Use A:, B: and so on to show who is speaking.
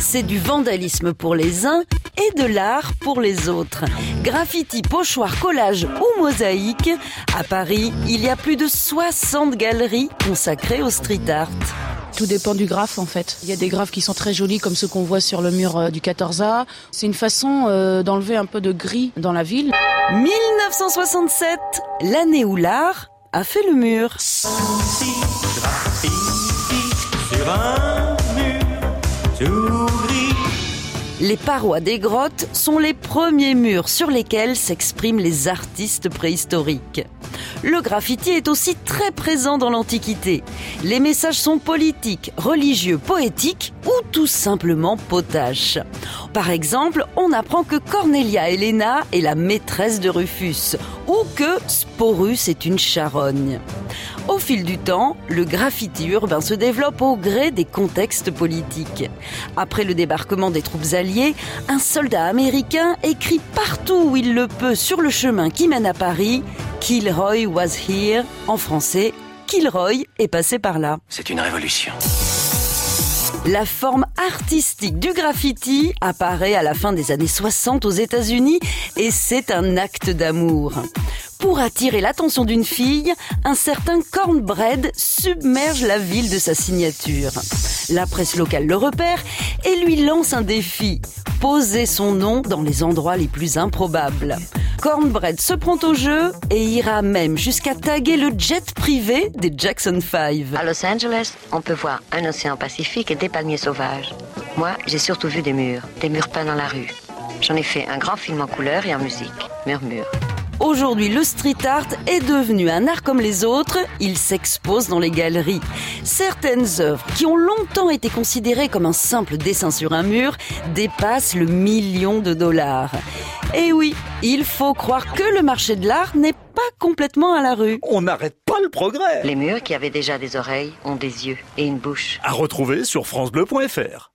A: C'est du vandalisme pour les uns et de l'art pour les autres. Graffiti, pochoir, collage ou mosaïque, à Paris, il y a plus de 60 galeries consacrées au street art.
B: Tout dépend du graphe en fait. Il y a des graphes qui sont très jolis comme ceux qu'on voit sur le mur euh, du 14A. C'est une façon euh, d'enlever un peu de gris dans la ville.
A: 1967, l'année où l'art a fait le mur. Les parois des grottes sont les premiers murs sur lesquels s'expriment les artistes préhistoriques. Le graffiti est aussi très présent dans l'Antiquité. Les messages sont politiques, religieux, poétiques ou tout simplement potaches. Par exemple, on apprend que Cornelia Helena est la maîtresse de Rufus ou que Sporus est une charogne. Au fil du temps, le graffiti urbain se développe au gré des contextes politiques. Après le débarquement des troupes alliées, un soldat américain écrit partout où il le peut sur le chemin qui mène à Paris Kilroy was here. En français, Kilroy est passé par là.
C: C'est une révolution.
A: La forme artistique du graffiti apparaît à la fin des années 60 aux États-Unis et c'est un acte d'amour. Pour attirer l'attention d'une fille, un certain Cornbread submerge la ville de sa signature. La presse locale le repère et lui lance un défi. Poser son nom dans les endroits les plus improbables. Cornbread se prend au jeu et ira même jusqu'à taguer le jet privé des Jackson 5.
D: À Los Angeles, on peut voir un océan Pacifique et des palmiers sauvages. Moi, j'ai surtout vu des murs, des murs peints dans la rue. J'en ai fait un grand film en couleur et en musique. Murmure.
A: Aujourd'hui, le street art est devenu un art comme les autres. Il s'expose dans les galeries. Certaines œuvres, qui ont longtemps été considérées comme un simple dessin sur un mur, dépassent le million de dollars. Et oui, il faut croire que le marché de l'art n'est pas complètement à la rue.
E: On n'arrête pas le progrès.
D: Les murs qui avaient déjà des oreilles ont des yeux et une bouche.
E: À retrouver sur francebleu.fr.